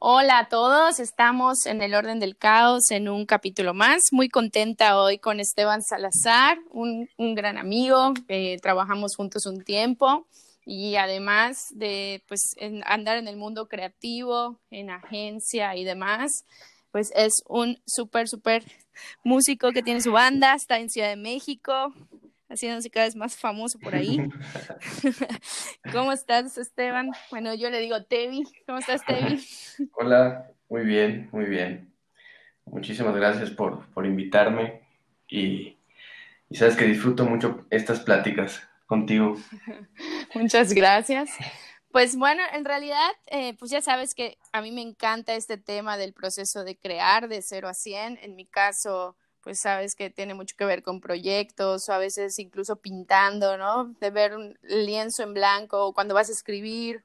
Hola a todos, estamos en el orden del caos en un capítulo más. Muy contenta hoy con Esteban Salazar, un, gran amigo, trabajamos juntos un tiempo y además de pues, andar en el mundo creativo, en agencia y demás, pues es un súper, súper músico que tiene su banda, está en Ciudad de México, haciéndose cada vez más famoso por ahí. ¿Cómo estás, Esteban? Bueno, yo le digo Tevi. ¿Cómo estás, Tevi? Hola, muy bien, muy bien. Muchísimas gracias por, invitarme y, sabes que disfruto mucho estas pláticas contigo. Muchas gracias. Pues bueno, en realidad, eh, pues ya sabes que a mí me encanta este tema del proceso de crear de 0 a 100. En mi caso, pues sabes que tiene mucho que ver con proyectos o a veces incluso pintando, ¿no? De ver un lienzo en blanco o cuando vas a escribir,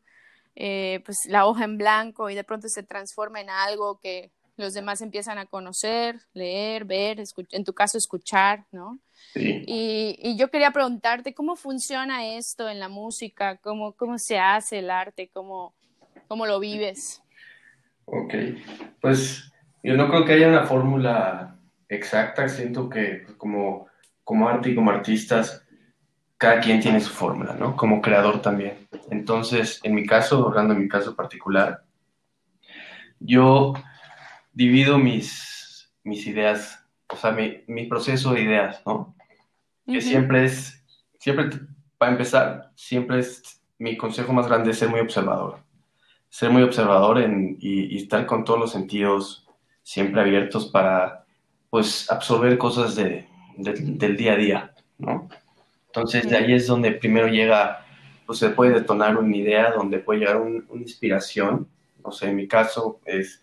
eh, pues la hoja en blanco y de pronto se transforma en algo que los demás empiezan a conocer, leer, ver, en tu caso escuchar, ¿no? Sí. Y, yo quería preguntarte cómo funciona esto en la música, cómo, cómo se hace el arte, cómo, cómo lo vives. Ok, pues yo no creo que haya una fórmula exacta, siento que pues, como, como arte y como artistas, cada quien tiene su fórmula, ¿no? Como creador también. Entonces, en mi caso, hablando en mi caso particular, yo divido mis, mis ideas, o sea, mi, mi proceso de ideas, ¿no? Que siempre es, siempre, para empezar, siempre es, mi consejo más grande es ser muy observador. Ser muy observador en, y, y estar con todos los sentidos siempre abiertos para pues absorber cosas de, del día a día, ¿no? Entonces de ahí es donde primero llega, pues se puede detonar una idea, donde puede llegar una inspiración, no sé, en mi caso es,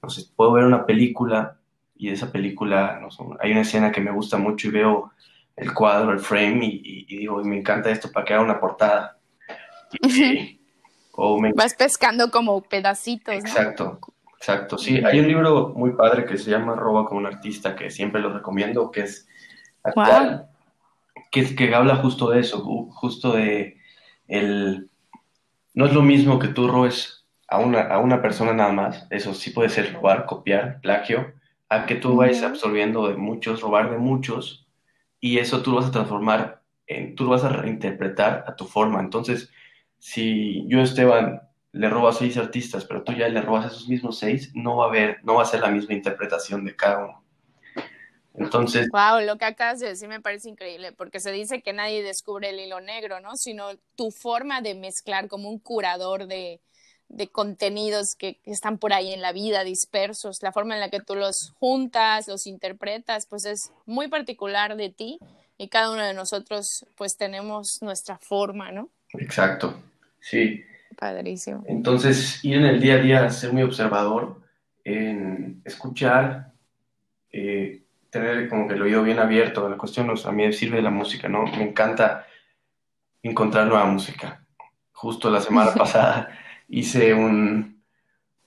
no sé, puedo ver una película y esa película, no sé, hay una escena que me gusta mucho y veo el cuadro, el frame y, digo, me encanta esto para que haga una portada. o me... Vas pescando como pedacitos. Exacto. Exacto, sí. Hay un libro muy padre que se llama Roba como un artista, que siempre lo recomiendo, que es actual, que, que habla justo de eso, justo de el... No es lo mismo que tú robes a una, a una persona nada más, eso sí puede ser robar, copiar, plagio, a que tú vayas absorbiendo de muchos, robar de muchos, y eso tú lo vas a transformar, en, tú lo vas a reinterpretar a tu forma. Entonces, si yo, Esteban, le robas seis artistas, pero tú ya le robas a esos mismos seis, no va a haber, no va a ser la misma interpretación de cada uno. Entonces. Wow, lo que acabas de decir me parece increíble, porque se dice que nadie descubre el hilo negro, ¿no? Sino tu forma de mezclar como un curador de, de contenidos que, que, están por ahí en la vida dispersos, la forma en la que tú los juntas, los interpretas, pues es muy particular de ti y cada uno de nosotros pues tenemos nuestra forma, ¿no? Exacto, sí. Padrísimo. Entonces, ir en el día a día, ser muy observador, en escuchar, eh, tener como que el oído bien abierto. La cuestión a mí me sirve la música, ¿no? Me encanta encontrar nueva música. Justo la semana pasada hice un,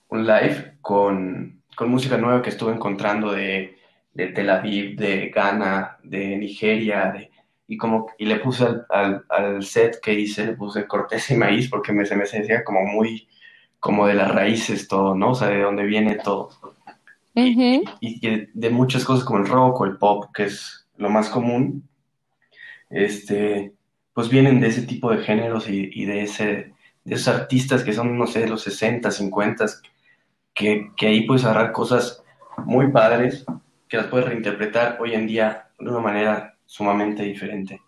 un live con, con, música nueva que estuve encontrando de, de Tel Aviv, de Ghana, de Nigeria, de y como y le puse al, al, set que hice, le puse corteza y maíz porque me, se me sentía como muy, como de las raíces todo, ¿no? O sea, de dónde viene todo. y, y, de muchas cosas como el rock o el pop, que es lo más común, este, pues vienen de ese tipo de géneros y, y de, ese, de esos artistas que son, no sé, de los 60, 50, que, que ahí puedes agarrar cosas muy padres que las puedes reinterpretar hoy en día de una manera sumamente diferente.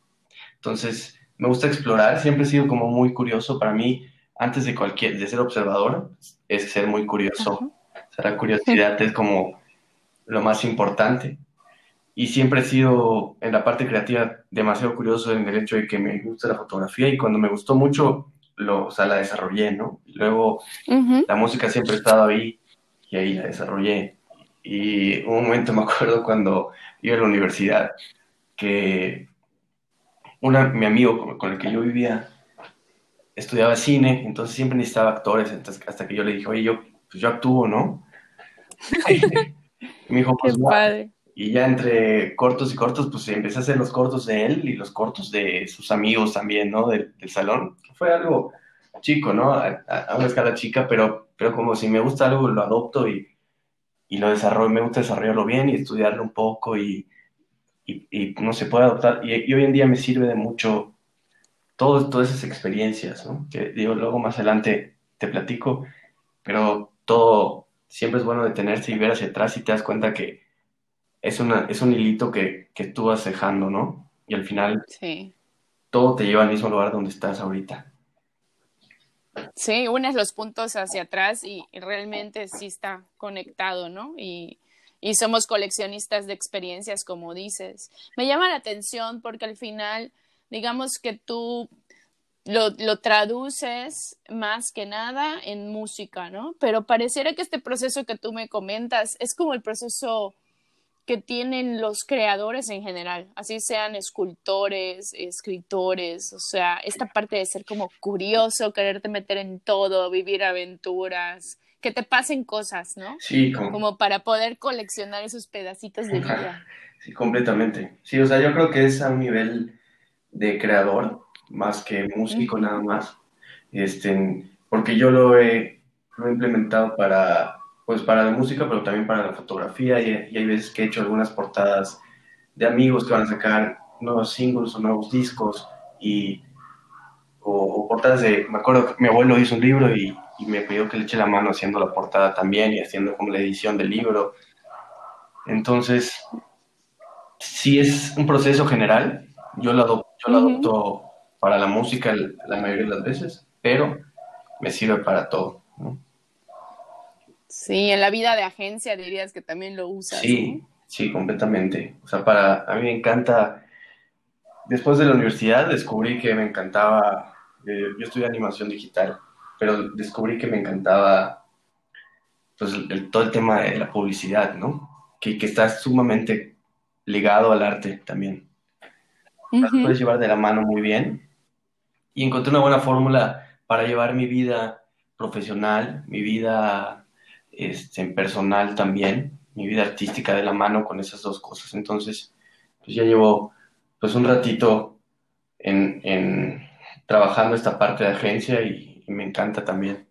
Entonces, me gusta explorar, siempre he sido como muy curioso. Para mí, antes de cualquier, de ser observador, es ser muy curioso. O sea, la curiosidad es como lo más importante. Y siempre he sido en la parte creativa demasiado curioso en el hecho de que me gusta la fotografía y cuando me gustó mucho, lo, o sea, la desarrollé, ¿no? luego la música siempre ha estado ahí y ahí la desarrollé. Y un momento me acuerdo cuando iba a la universidad que una, mi amigo con el que yo vivía estudiaba cine, entonces siempre necesitaba actores, entonces hasta que yo le dije, oye, yo, pues yo actúo, ¿no? y me dijo, pues Y ya entre cortos y cortos, pues empecé a hacer los cortos de él y los cortos de sus amigos también, ¿no? Del, salón. Fue algo chico, ¿no? A, una escala chica, pero pero como si me gusta algo, lo adopto y, y lo desarrollo, me gusta desarrollarlo bien y estudiarlo un poco y, y, no se puede adoptar. Y, hoy en día me sirve de mucho todo, todas esas experiencias, ¿no? Que digo, luego más adelante te platico, pero todo siempre es bueno detenerse y ver hacia atrás y te das cuenta que es, una, es un hilito que, que tú vas dejando, ¿no? Y al final sí. todo te lleva al mismo lugar donde estás ahorita. Sí, unes los puntos hacia atrás y, realmente sí está conectado, ¿no? Y, y, somos coleccionistas de experiencias, como dices. Me llama la atención porque al final, digamos que tú lo, lo, traduces más que nada en música, ¿no? Pero pareciera que este proceso que tú me comentas es como el proceso que tienen los creadores en general, así sean escultores, escritores, o sea, esta parte de ser como curioso, quererte meter en todo, vivir aventuras, que te pasen cosas, ¿no? Sí, como, para poder coleccionar esos pedacitos de vida. Sí, completamente. Sí, o sea, yo creo que es a un nivel de creador más que músico nada más, este, porque yo lo he, lo he implementado para pues para la música, pero también para la fotografía y, hay veces que he hecho algunas portadas de amigos que van a sacar nuevos singles o nuevos discos y o, portadas de, me acuerdo que mi abuelo hizo un libro y, me pidió que le eche la mano haciendo la portada también y haciendo como la edición del libro. Entonces, sí es un proceso general, yo lo adopto, yo lo adopto para la música la mayoría de las veces, pero me sirve para todo. ¿no? Sí, en la vida de agencia dirías que también lo usas. Sí, sí, completamente. O sea, para a mí me encanta. Después de la universidad descubrí que me encantaba. Eh, yo estudié animación digital, pero descubrí que me encantaba pues, todo el tema de la publicidad, ¿no? Que, que está sumamente ligado al arte también. Puedes llevar de la mano muy bien. Y encontré una buena fórmula para llevar mi vida profesional, mi vida este, personal también, mi vida artística de la mano con esas dos cosas. Entonces, pues ya llevo pues un ratito en, trabajando esta parte de agencia y, me encanta también.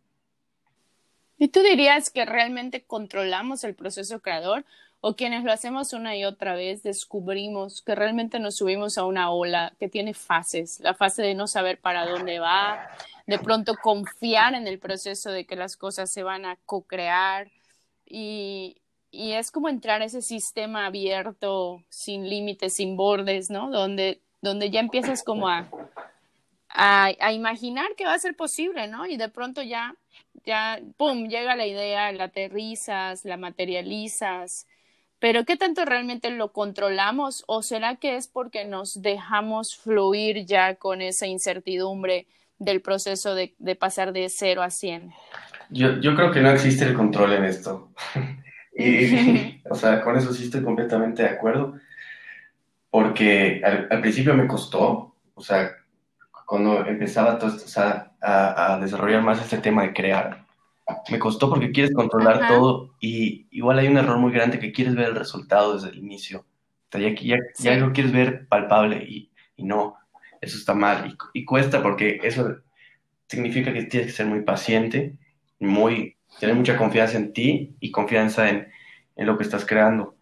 ¿Y tú dirías que realmente controlamos el proceso creador o quienes lo hacemos una y otra vez descubrimos que realmente nos subimos a una ola que tiene fases, la fase de no saber para dónde va, de pronto confiar en el proceso de que las cosas se van a co-crear y, es como entrar a ese sistema abierto, sin límites, sin bordes, ¿no? Donde, donde ya empiezas como a, a, imaginar que va a ser posible, ¿no? Y de pronto ya, ya, ¡pum!, llega la idea, la aterrizas, la materializas. Pero ¿qué tanto realmente lo controlamos? ¿O será que es porque nos dejamos fluir ya con esa incertidumbre del proceso de, pasar de cero a 100? Yo, yo, creo que no existe el control en esto. y, o sea, con eso sí estoy completamente de acuerdo, porque al, principio me costó, o sea, cuando empezaba todo esto, o sea, a, desarrollar más este tema de crear, me costó porque quieres controlar todo y igual hay un error muy grande que quieres ver el resultado desde el inicio. O sea, ya, ya, lo quieres ver palpable y, y no eso está mal y, cuesta porque eso significa que tienes que ser muy paciente, muy, tener mucha confianza en ti y confianza en, en lo que estás creando.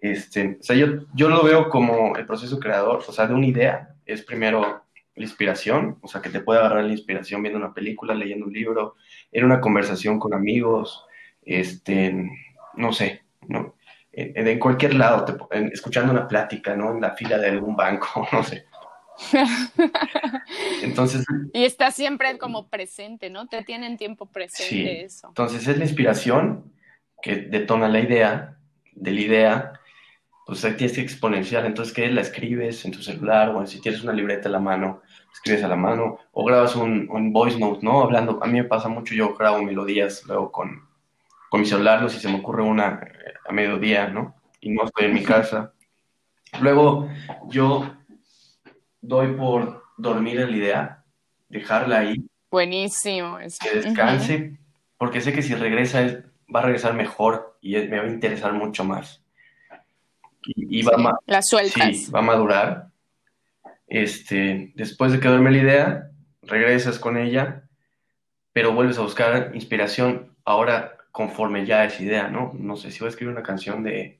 Este, o sea, yo, yo lo veo como el proceso creador, o sea, de una idea, es primero la inspiración, o sea, que te puede agarrar la inspiración viendo una película, leyendo un libro, en una conversación con amigos, este, no sé, ¿no? En, en cualquier lado, escuchando una plática, ¿no? En la fila de algún banco, no sé. Entonces. Y está siempre como presente, ¿no? Te tienen tiempo presente eso. Entonces es la inspiración que detona la idea, de la idea, pues ahí tienes que exponenciar. Entonces, ¿qué? La escribes en tu celular o si tienes una libreta a la mano, escribes a la mano o grabas un, un voice note, ¿no? Hablando. A mí me pasa mucho, yo grabo melodías luego con, con mi celular, si se me ocurre una a mediodía, ¿no? Y no estoy en mi casa. Luego, yo doy por dormir en la idea, dejarla ahí. Buenísimo. Que descanse, porque sé que si regresa va a regresar mejor y me va a interesar mucho más. Y, va, a la sueltas. va a madurar. Este, después de que duerme la idea, regresas con ella, pero vuelves a buscar inspiración ahora conforme ya es idea, ¿no? No sé, si voy a escribir una canción de,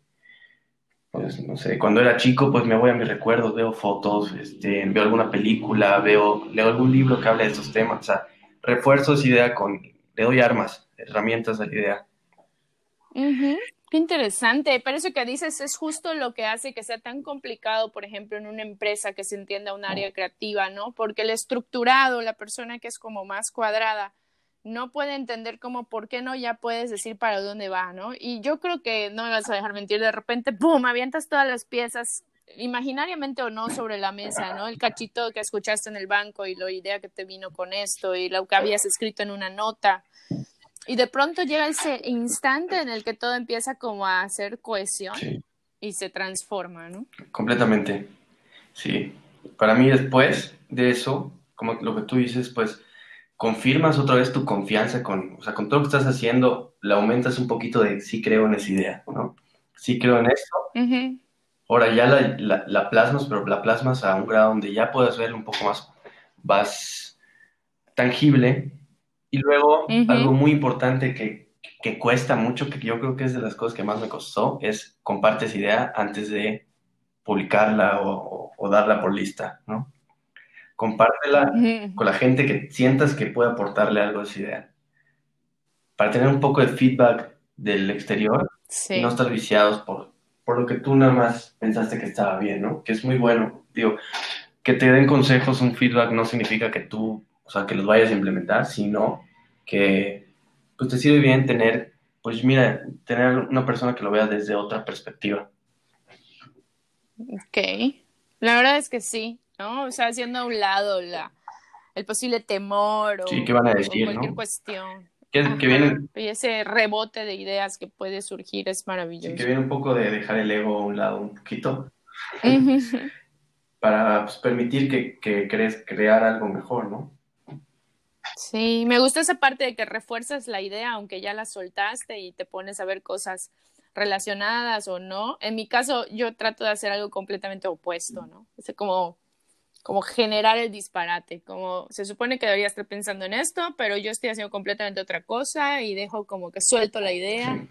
pues, no sé, cuando era chico, pues me voy a mis recuerdos, veo fotos, este, veo alguna película, veo, leo algún libro que hable de estos temas, o sea, refuerzo esa idea con, le doy armas, herramientas a la idea. Qué interesante, pero eso que dices es justo lo que hace que sea tan complicado, por ejemplo, en una empresa que se entienda un área creativa, ¿no? Porque el estructurado, la persona que es como más cuadrada, no puede entender cómo, ¿por qué no ya puedes decir para dónde va, ¿no? Y yo creo que no me vas a dejar mentir, de repente, ¡pum!, avientas todas las piezas, imaginariamente o no, sobre la mesa, ¿no? El cachito que escuchaste en el banco y la idea que te vino con esto y lo que habías escrito en una nota. Y de pronto llega ese instante en el que todo empieza como a hacer cohesión y se transforma, ¿no? Completamente, sí. Para mí después de eso, como lo que tú dices, pues confirmas otra vez tu confianza con, o sea, con todo lo que estás haciendo, le aumentas un poquito de sí creo en esa idea, ¿no? Sí creo en esto. Ahora ya la, la, plasmas, pero la plasmas a un grado donde ya puedes verlo un poco más, más tangible. Y luego, algo muy importante que, que cuesta mucho, que yo creo que es de las cosas que más me costó, es compartes idea antes de publicarla o, o darla por lista, ¿no? compártela con la gente que sientas que puede aportarle algo a esa idea. Para tener un poco de feedback del exterior y no estar viciados por, por lo que tú nada más pensaste que estaba bien, ¿no? Que es muy bueno. Digo, que te den consejos, un feedback no significa que tú, o sea, que los vayas a implementar, sino que pues te sirve bien tener, pues mira, tener una persona que lo vea desde otra perspectiva. Ok. La verdad es que sí. ¿no? O sea, haciendo a un lado la, el posible temor o, cualquier cuestión. Que, viene, y ese rebote de ideas que puede surgir es maravilloso. Sí, que viene un poco de dejar el ego a un lado un poquito. para pues, permitir que, que crees crear algo mejor, ¿no? Sí, me gusta esa parte de que refuerzas la idea, aunque ya la soltaste y te pones a ver cosas relacionadas o no. En mi caso, yo trato de hacer algo completamente opuesto, ¿no? Es como como generar el disparate, como se supone que debería estar pensando en esto, pero yo estoy haciendo completamente otra cosa y dejo como que suelto la idea.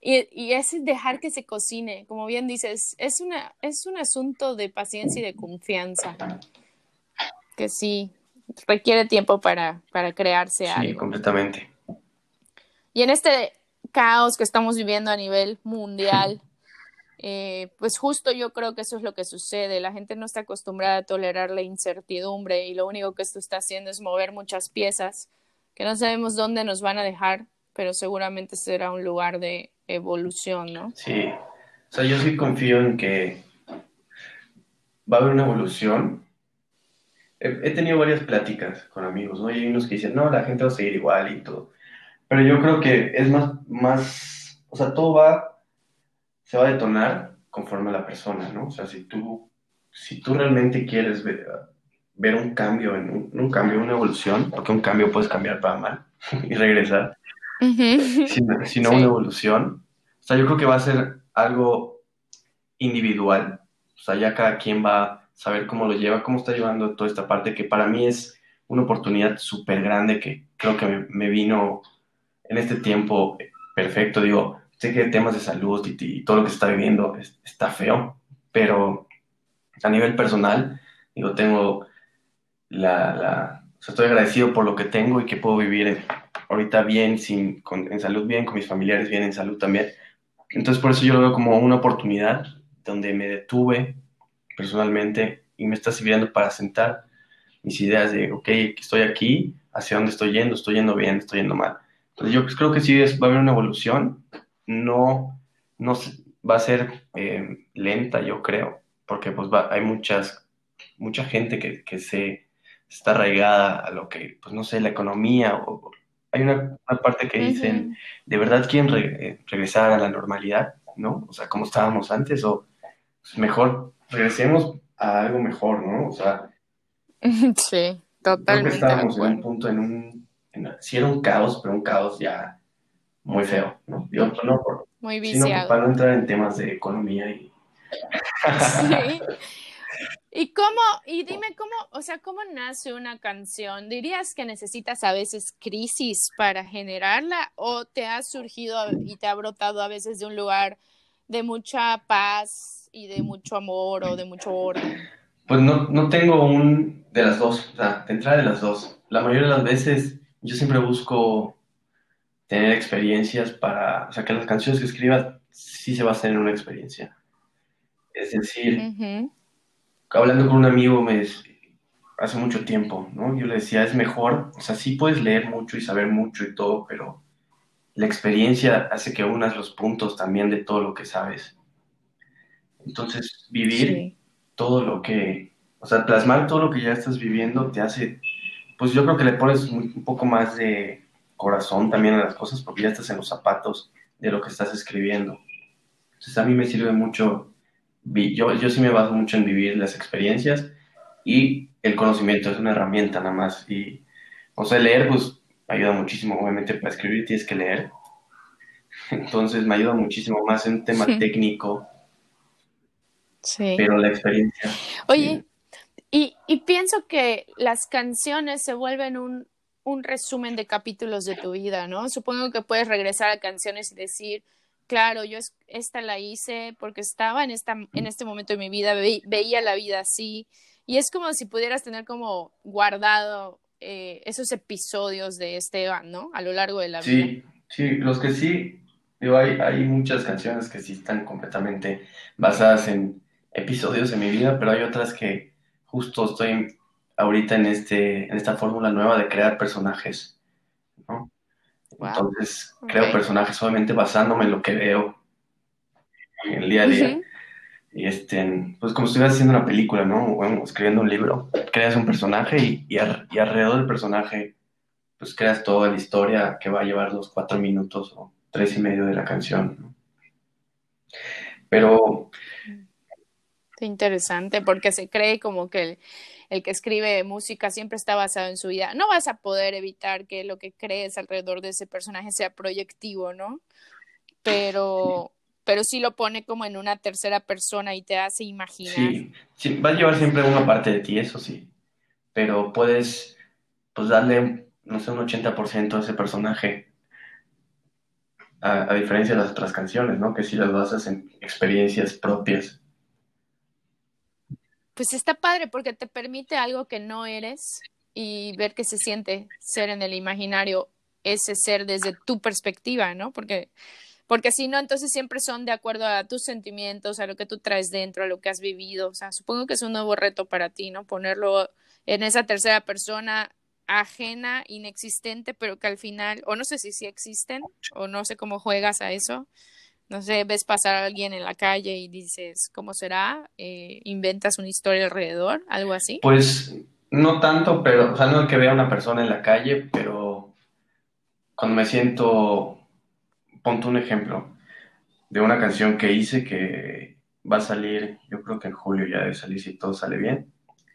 Y, y, es dejar que se cocine, como bien dices, es, una, es un asunto de paciencia y de confianza, que sí, requiere tiempo para, para crearse algo. Sí, completamente. Y en este caos que estamos viviendo a nivel mundial, eh, pues justo yo creo que eso es lo que sucede. La gente no está acostumbrada a tolerar la incertidumbre y lo único que esto está haciendo es mover muchas piezas que no sabemos dónde nos van a dejar, pero seguramente será un lugar de evolución, ¿no? Sí, o sea, yo sí confío en que va a haber una evolución. He, tenido varias pláticas con amigos, ¿no? Y hay unos que dicen, no, la gente va a seguir igual y todo. Pero yo creo que es más, más, o sea, todo va se va a detonar conforme a la persona, ¿no? O sea, si tú, si tú realmente quieres ver, ver un cambio, en un, cambio, una evolución, porque un cambio puedes cambiar para mal y regresar, sino, una evolución, o sea, yo creo que va a ser algo individual, o sea, ya cada quien va saber cómo lo lleva, cómo está llevando toda esta parte, que para mí es una oportunidad súper grande que creo que me, me vino en este tiempo perfecto, digo, sé que temas de salud y, todo lo que se está viviendo está feo, pero a nivel personal, digo, tengo la, la o sea, estoy agradecido por lo que tengo y que puedo vivir ahorita bien, sin, en salud bien, con mis familiares bien, en salud también. Entonces, por eso yo lo veo como una oportunidad donde me detuve personalmente y me está sirviendo para sentar mis ideas de, ok, estoy aquí, hacia dónde estoy yendo, estoy yendo bien, estoy yendo mal. Entonces, yo creo que sí es, va a haber una evolución no, no va a ser eh, lenta, yo creo, porque pues hay muchas, mucha gente que, que, se está arraigada a lo que, pues no sé, la economía, o, hay una, parte que dicen, ¿de verdad quieren eh, regresar a la normalidad? ¿No? O sea, como estábamos antes, o pues, mejor regresemos a algo mejor, ¿no? O sea, sí, totalmente. Creo estábamos en un punto, en un, en, sí era un caos, pero un caos ya muy feo, ¿no? Yo, no por, muy viciado. para no entrar en temas de economía y... sí. ¿Y cómo, y dime cómo, o sea, cómo nace una canción? ¿Dirías que necesitas a veces crisis para generarla o te ha surgido y te ha brotado a veces de un lugar de mucha paz y de mucho amor o de mucho orden? Pues no, no tengo un de las dos, o sea, de entrada de las dos. La mayoría de las veces yo siempre busco tener experiencias para, o sea, que las canciones que escriba sí se basen en una experiencia. Es decir, hablando con un amigo me, hace mucho tiempo, ¿no? Yo le decía, es mejor, o sea, sí puedes leer mucho y saber mucho y todo, pero la experiencia hace que unas los puntos también de todo lo que sabes. Entonces, vivir todo lo que, o sea, plasmar todo lo que ya estás viviendo te hace, pues yo creo que le pones un poco más de corazón también a las cosas porque ya estás en los zapatos de lo que estás escribiendo. Entonces, a mí me sirve mucho yo, yo sí me baso mucho en vivir las experiencias y el conocimiento es una herramienta nada más. Y, o sea, leer, pues, ayuda muchísimo. Obviamente, para escribir tienes que leer. Entonces, me ayuda muchísimo más en un tema técnico. Sí. Pero la experiencia. Oye, y, y, pienso que las canciones se vuelven un, un resumen de capítulos de tu vida, ¿no? Supongo que puedes regresar a canciones y decir, claro, yo esta la hice porque estaba en, esta, en este momento de mi vida, veía la vida así, y es como si pudieras tener como guardado eh, esos episodios de Esteban, ¿no? A lo largo de la vida. Sí, sí, los que sí, digo, hay, hay muchas canciones que sí están completamente basadas en episodios de mi vida, pero hay otras que justo estoy ahorita en, este, en esta fórmula nueva de crear personajes, ¿no? Entonces creo personajes solamente basándome en lo que veo en el día a día. Y este, pues como si estuvieras haciendo una película, ¿no? O escribiendo un libro, creas un personaje y, y, alrededor del personaje, pues creas toda la historia que va a llevar los cuatro minutos o tres y medio de la canción. Pero... Interesante, porque se cree como que el que escribe música siempre está basado en su vida. No vas a poder evitar que lo que crees alrededor de ese personaje sea proyectivo, ¿no? Pero, pero sí lo pone como en una tercera persona y te hace imaginar. Sí, sí va a llevar siempre una parte de ti, eso sí. Pero puedes, pues, darle, no sé, un 80% a ese personaje. A, a, diferencia de las otras canciones, ¿no? Que si las basas en experiencias propias pues está padre porque te permite algo que no eres y ver qué se siente ser en el imaginario ese ser desde tu perspectiva, ¿no? Porque porque si no, entonces siempre son de acuerdo a tus sentimientos, a lo que tú traes dentro, a lo que has vivido. O sea, supongo que es un nuevo reto para ti, ¿no? Ponerlo en esa tercera persona ajena, inexistente, pero que al final, o no sé si sí existen, o no sé cómo juegas a eso, no sé, ves pasar a alguien en la calle y dices, ¿cómo será? Eh, ¿Inventas una historia alrededor? ¿Algo así? Pues no tanto, pero, o sea, no que vea a una persona en la calle, pero cuando me siento, ponte un ejemplo de una canción que hice que va a salir, yo creo que en julio ya debe salir si todo sale bien,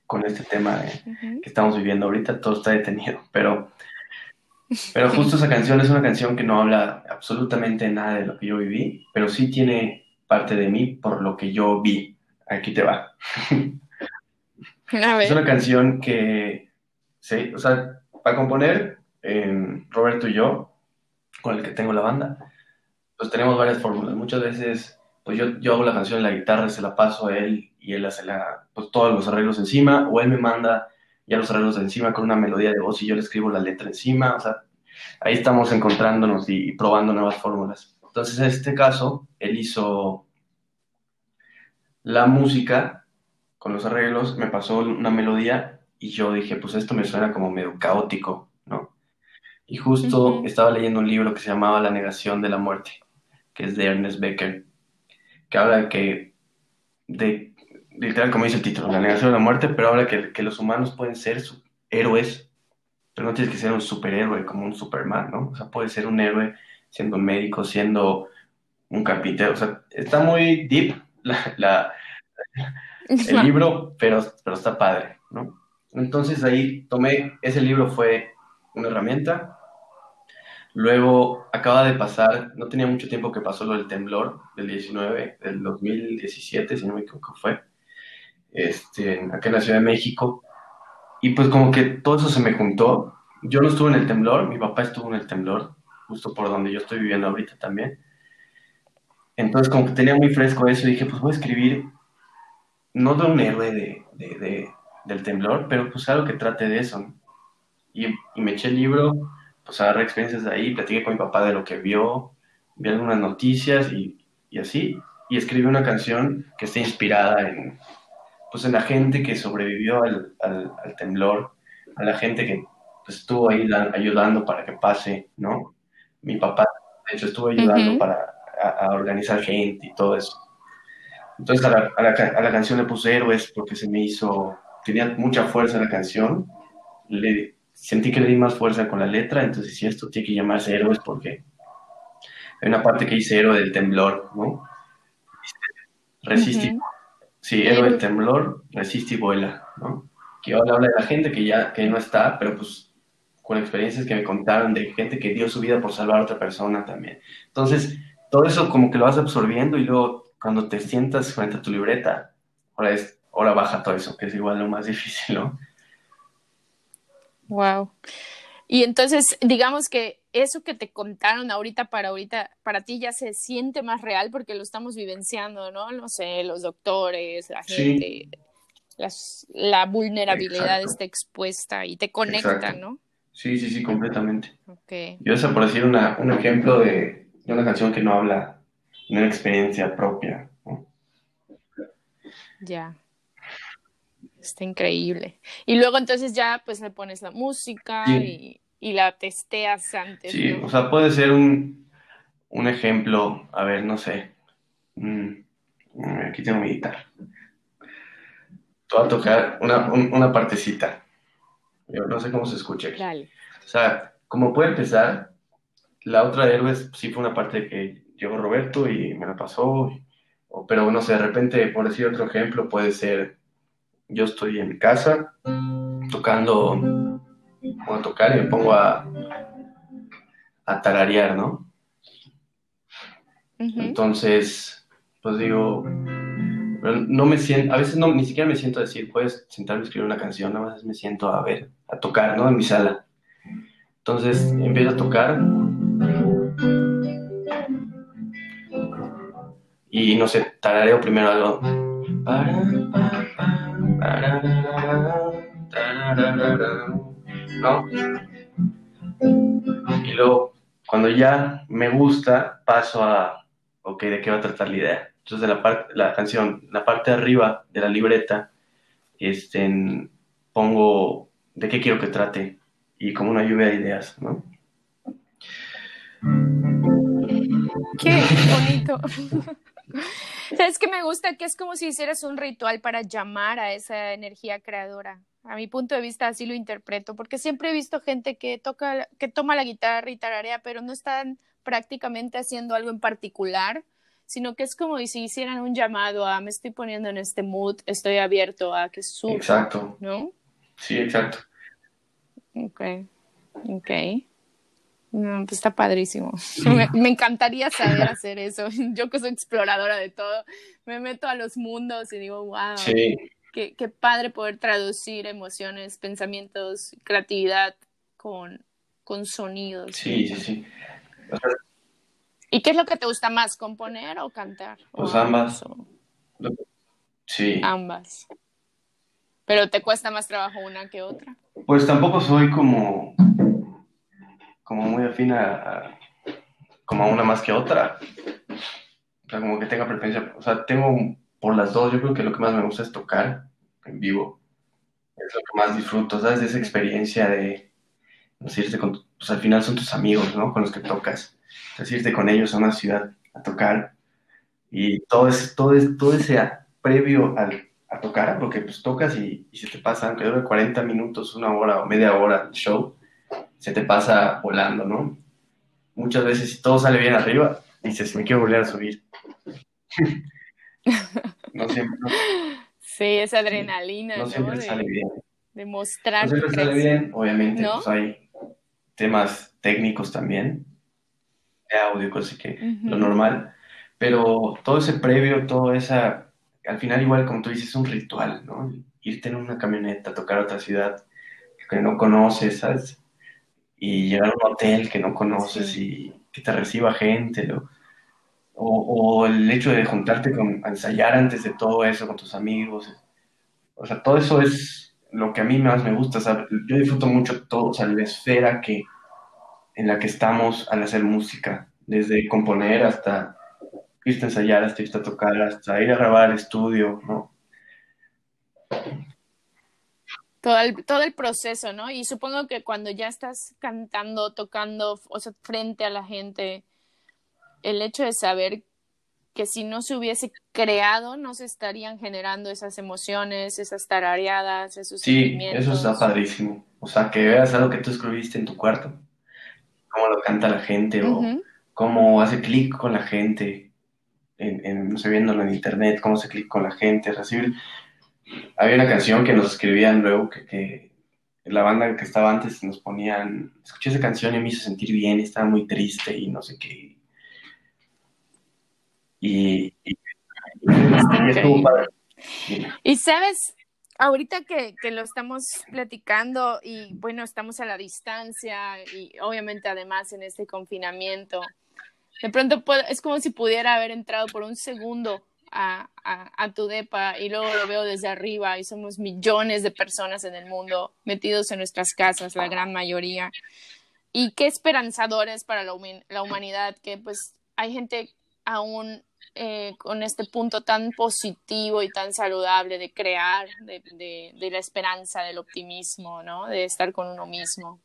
con este tema que estamos viviendo ahorita, todo está detenido, pero pero justo esa canción es una canción que no habla absolutamente nada de lo que yo viví, pero sí tiene parte de mí por lo que yo vi. Aquí te va. Es una canción que, sí, o sea, para componer, Roberto y yo, con el que tengo la banda, pues tenemos varias fórmulas. Muchas veces, pues yo, yo hago la canción en la guitarra, se la paso a él y él hace la, pues, todos los arreglos encima, o él me manda ya los arreglos encima con una melodía de voz y yo le escribo la letra encima, o sea, ahí estamos encontrándonos y, probando nuevas fórmulas. Entonces, en este caso, él hizo la música con los arreglos, me pasó una melodía y yo dije, pues esto me suena como medio caótico, ¿no? Y justo estaba leyendo un libro que se llamaba La negación de la muerte, que es de Ernest Becker, que habla de que, de, literal como dice el título, la negación de la muerte, pero habla que, que los humanos pueden ser héroes pero no tienes que ser un superhéroe como un Superman, ¿no? O sea, puedes ser un héroe siendo médico, siendo un carpintero. O sea, está muy deep la, el libro, pero, pero está padre, ¿no? Entonces ahí tomé, ese libro fue una herramienta. Luego acaba de pasar, no tenía mucho tiempo que pasó lo del temblor del 19, del 2017, si no me equivoco fue. este, acá en la Ciudad de México. Y pues como que todo eso se me juntó. Yo no estuve en el temblor, mi papá estuvo en el temblor, justo por donde yo estoy viviendo ahorita también. Entonces como que tenía muy fresco eso y dije, pues voy a escribir, no de un héroe de, de, del temblor, pero pues algo que trate de eso. Y, y, me eché el libro, pues agarré experiencias de ahí, platiqué con mi papá de lo que vio, vi algunas noticias y, y así, y escribí una canción que está inspirada en, pues en la gente que sobrevivió al, al, temblor, a la gente que pues, estuvo ahí ayudando para que pase, ¿no? Mi papá, de hecho, estuvo ayudando para a, organizar gente y todo eso. Entonces a la, a, la, a la, canción le puse héroes porque se me hizo, tenía mucha fuerza la canción, le, sentí que le di más fuerza con la letra, entonces si esto tiene que llamarse héroes porque hay una parte que dice héroe del temblor, ¿no? Resiste, sí, héroe del temblor, resiste y vuela, ¿no? Que habla, habla de la gente que ya que no está, pero pues con experiencias que me contaron de gente que dio su vida por salvar a otra persona también. Entonces, todo eso como que lo vas absorbiendo y luego cuando te sientas frente a tu libreta, ahora, es, ahora baja todo eso, que es igual lo más difícil, ¿no? Wow. Y entonces, digamos que eso que te contaron ahorita para ahorita, para ti ya se siente más real porque lo estamos vivenciando, ¿no? No sé, los doctores, la gente, las, la vulnerabilidad está expuesta y te conecta, ¿no? Sí, sí, sí, completamente. Okay. Yo esa por decir una, un ejemplo de, de, una canción que no habla de una experiencia propia. ¿no? Ya. Está increíble. Y luego entonces ya pues le pones la música y, la testeas antes. Sí, o sea, puede ser un, un, ejemplo, a ver, no sé. Mm, aquí tengo mi guitarra. Te voy a tocar una, una partecita. Yo no sé cómo se escucha aquí. O sea, como puede empezar, la otra de Héroes sí fue una parte que llegó Roberto y me la pasó. pero no sé, de repente, por decir otro ejemplo, puede ser yo estoy en mi casa tocando, voy a tocar y me pongo a, a tararear, ¿no? Entonces, pues digo, no me siento, a veces no, ni siquiera me siento a decir, puedes sentarme a escribir una canción, a veces me siento a ver, a tocar, ¿no? En mi sala. Entonces empiezo a tocar y no sé, tarareo primero algo. ¿No? Y luego, cuando ya me gusta, paso a, ok, ¿de qué va a tratar la idea? Entonces, de la, parte la canción, la parte de arriba de la libreta, este, pongo de qué quiero que trate y como una lluvia de ideas, ¿no? Qué bonito. ¿Sabes que me gusta? Que es como si hicieras un ritual para llamar a esa energía creadora. A mi punto de vista así lo interpreto, porque siempre he visto gente que toca, que toma la guitarra y tararea, pero no están prácticamente haciendo algo en particular, sino que es como si hicieran un llamado a me estoy poniendo en este mood, estoy abierto a que surja. Exacto. ¿No? Sí, exacto. Ok, ok. Pues está padrísimo. Me, encantaría saber hacer eso. Yo que soy exploradora de todo, me meto a los mundos y digo, wow. Sí. Qué, qué padre poder traducir emociones, pensamientos, creatividad con, con sonidos. Sí, sí, sí. ¿Y qué es lo que te gusta más, componer o cantar? Pues ambas. Sí. Ambas. Pero te cuesta más trabajo una que otra. Pues tampoco soy como como muy afín a, como a una más que otra. O sea, como que tenga preferencia. O sea, tengo por las dos. Yo creo que lo que más me gusta es tocar en vivo. Es lo que más disfruto, ¿sabes? De esa experiencia de pues, irte con, pues al final son tus amigos, ¿no? Con los que tocas. Entonces irte con ellos a una ciudad a tocar. Y todo, es, todo, es, todo ese previo al, a tocar, porque pues tocas y, y se te pasa, aunque dure 40 minutos, una hora o media hora el show, se te pasa volando, ¿no? Muchas veces si todo sale bien arriba, dices, me quiero volver a subir. no siempre. Sí, esa adrenalina. No, siempre sale bien. Demostrar. No siempre sale bien, obviamente, pues hay temas técnicos también, de audio, cosas que lo normal, pero todo ese previo, toda esa al final igual como tú dices es un ritual, ¿no? Irte en una camioneta, tocar a otra ciudad que no conoces, ¿sabes? Y llegar a un hotel que no conoces y que te reciba gente, ¿no? o, el hecho de juntarte con, a ensayar antes de todo eso con tus amigos. O sea, todo eso es lo que a mí más me gusta. yo disfruto mucho todo, o sea, la esfera que, en la que estamos al hacer música, desde componer hasta irte a ensayar, hasta irte a tocar, hasta ir a grabar al estudio, ¿no? Todo el, todo el proceso, ¿no? Y supongo que cuando ya estás cantando, tocando, o sea, frente a la gente, el hecho de saber que si no se hubiese creado, no se estarían generando esas emociones, esas tarareadas, esos sí, eso está padrísimo. O sea, que veas algo que tú escribiste en tu cuarto, cómo lo canta la gente o cómo hace clic con la gente, en, no sé, viéndolo en internet, cómo hace clic con la gente, recibir... Había una canción que nos escribían luego que, que la banda que estaba antes nos ponían, escuché esa canción y me hizo sentir bien, estaba muy triste y no sé qué, y, y, sabes, ahorita que, que, lo estamos platicando y bueno, estamos a la distancia y obviamente además en este confinamiento, de pronto es como si pudiera haber entrado por un segundo a, a, tu depa y luego lo veo desde arriba y somos millones de personas en el mundo metidos en nuestras casas, la gran mayoría. Y qué esperanzadores para la, la humanidad que pues hay gente aún eh, con este punto tan positivo y tan saludable de crear, de, de, la esperanza, del optimismo, ¿no? De estar con uno mismo.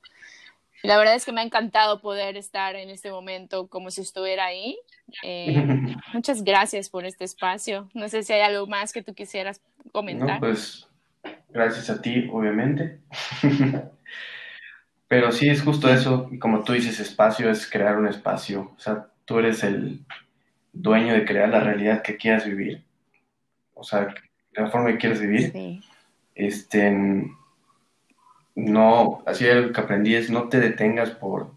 La verdad es que me ha encantado poder estar en este momento como si estuviera ahí. Eh, muchas gracias por este espacio. No sé si hay algo más que tú quisieras comentar. No, pues gracias a ti, obviamente. Pero sí, es justo eso. Y como tú dices, espacio es crear un espacio. O sea, tú eres el, dueño de crear la realidad que quieras vivir, o sea, la forma que quieres vivir, este, no, así algo que aprendí es no te detengas por,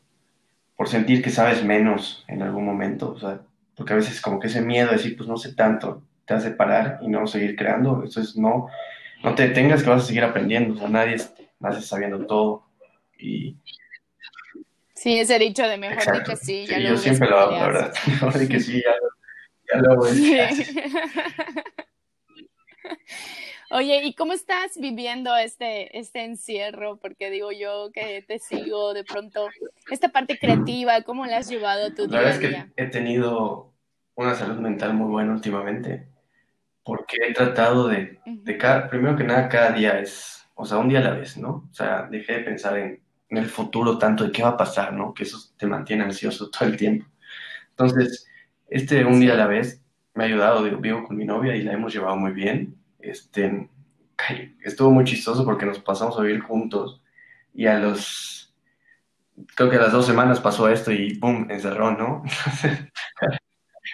por sentir que sabes menos en algún momento, o sea, porque a veces como que ese miedo de decir, pues no sé tanto, te hace parar y no seguir creando, entonces no, no te detengas que vas a seguir aprendiendo, o sea, nadie nace sabiendo todo y Sí, ese dicho de mejor que sí. Ya yo siempre lo hago, la verdad. Mejor di que sí, ya, ya lo hago. Oye, ¿y cómo estás viviendo este, este encierro? Porque digo yo que te sigo de pronto, esta parte creativa, ¿cómo la has llevado tu día La verdad es que he tenido una salud mental muy buena últimamente, porque he tratado de, de cada, primero que nada, cada día es, o sea, un día a la vez, ¿no? O sea, dejé de pensar en en el futuro tanto de qué va a pasar, ¿no? Que eso te mantiene ansioso todo el tiempo. Entonces, este un día a la vez me ha ayudado, vivo con mi novia y la hemos llevado muy bien. Este, estuvo muy chistoso porque nos pasamos a vivir juntos y a los, creo que a las dos semanas pasó esto y ¡pum! encerró, ¿no?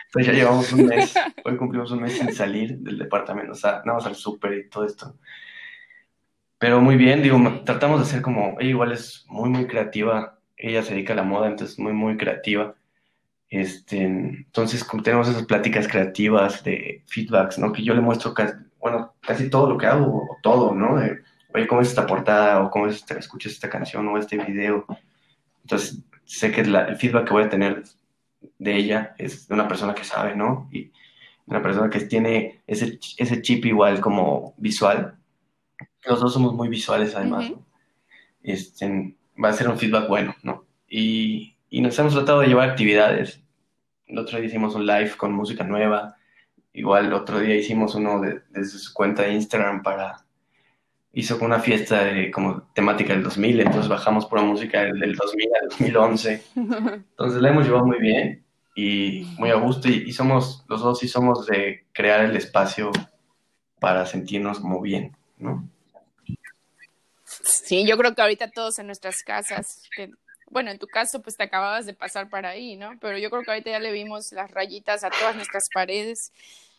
Entonces ya llevamos un mes, hoy cumplimos un mes sin salir del departamento, o sea, vamos al súper y todo esto. Pero muy bien, digo, tratamos de ser como, ella igual es muy, muy creativa, ella se dedica a la moda, entonces muy, muy creativa. Este, entonces, tenemos esas pláticas creativas de feedbacks, ¿no? Que yo le muestro, bueno, casi todo lo que hago, o todo, ¿no? Oye, ¿cómo es esta portada? O ¿cómo es esta, escuchas esta canción o este video? Entonces, sé que el feedback que voy a tener de ella es de una persona que sabe, ¿no? Y una persona que tiene ese, ese chip igual como visual, los dos somos muy visuales además, este, va a ser un feedback bueno, ¿no? Y, y, nos hemos tratado de llevar actividades. El otro día hicimos un live con música nueva, igual el otro día hicimos uno desde su cuenta de Instagram para... Hizo una fiesta de como temática del 2000, entonces bajamos por la música del 2000 al 2011. Entonces la hemos llevado muy bien y muy a gusto y, y somos, los dos sí somos de crear el espacio para sentirnos como bien, ¿no? Sí, yo creo que ahorita todos en nuestras casas, bueno, en tu caso pues te acababas de pasar para ahí, ¿no? Pero yo creo que ahorita ya le vimos las rayitas a todas nuestras paredes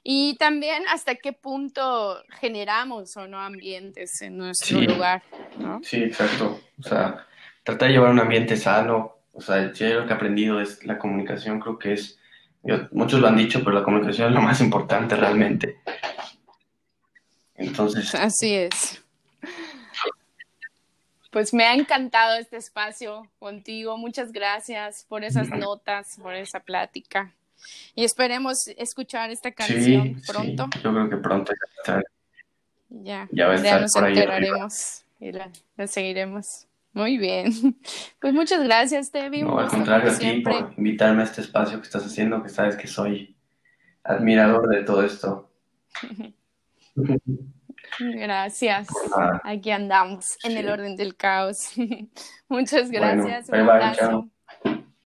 y también hasta qué punto generamos o no ambientes en nuestro lugar, ¿no? Sí, exacto. O sea, tratar de llevar un ambiente sano, o sea, yo lo que he aprendido es la comunicación, creo que es, muchos lo han dicho, pero la comunicación es lo más importante realmente. Entonces. Así es. Pues me ha encantado este espacio contigo. Muchas gracias por esas notas, por esa plática. Y esperemos escuchar esta canción pronto. yo creo que pronto ya, ya, ya, va a estar nos por enteraremos y la, seguiremos. Muy bien. Pues muchas gracias, Tevi. No, al contrario a ti por invitarme a este espacio que estás haciendo, que sabes que soy admirador de todo esto. Gracias. Aquí andamos en el orden del caos. Muchas gracias. Un abrazo.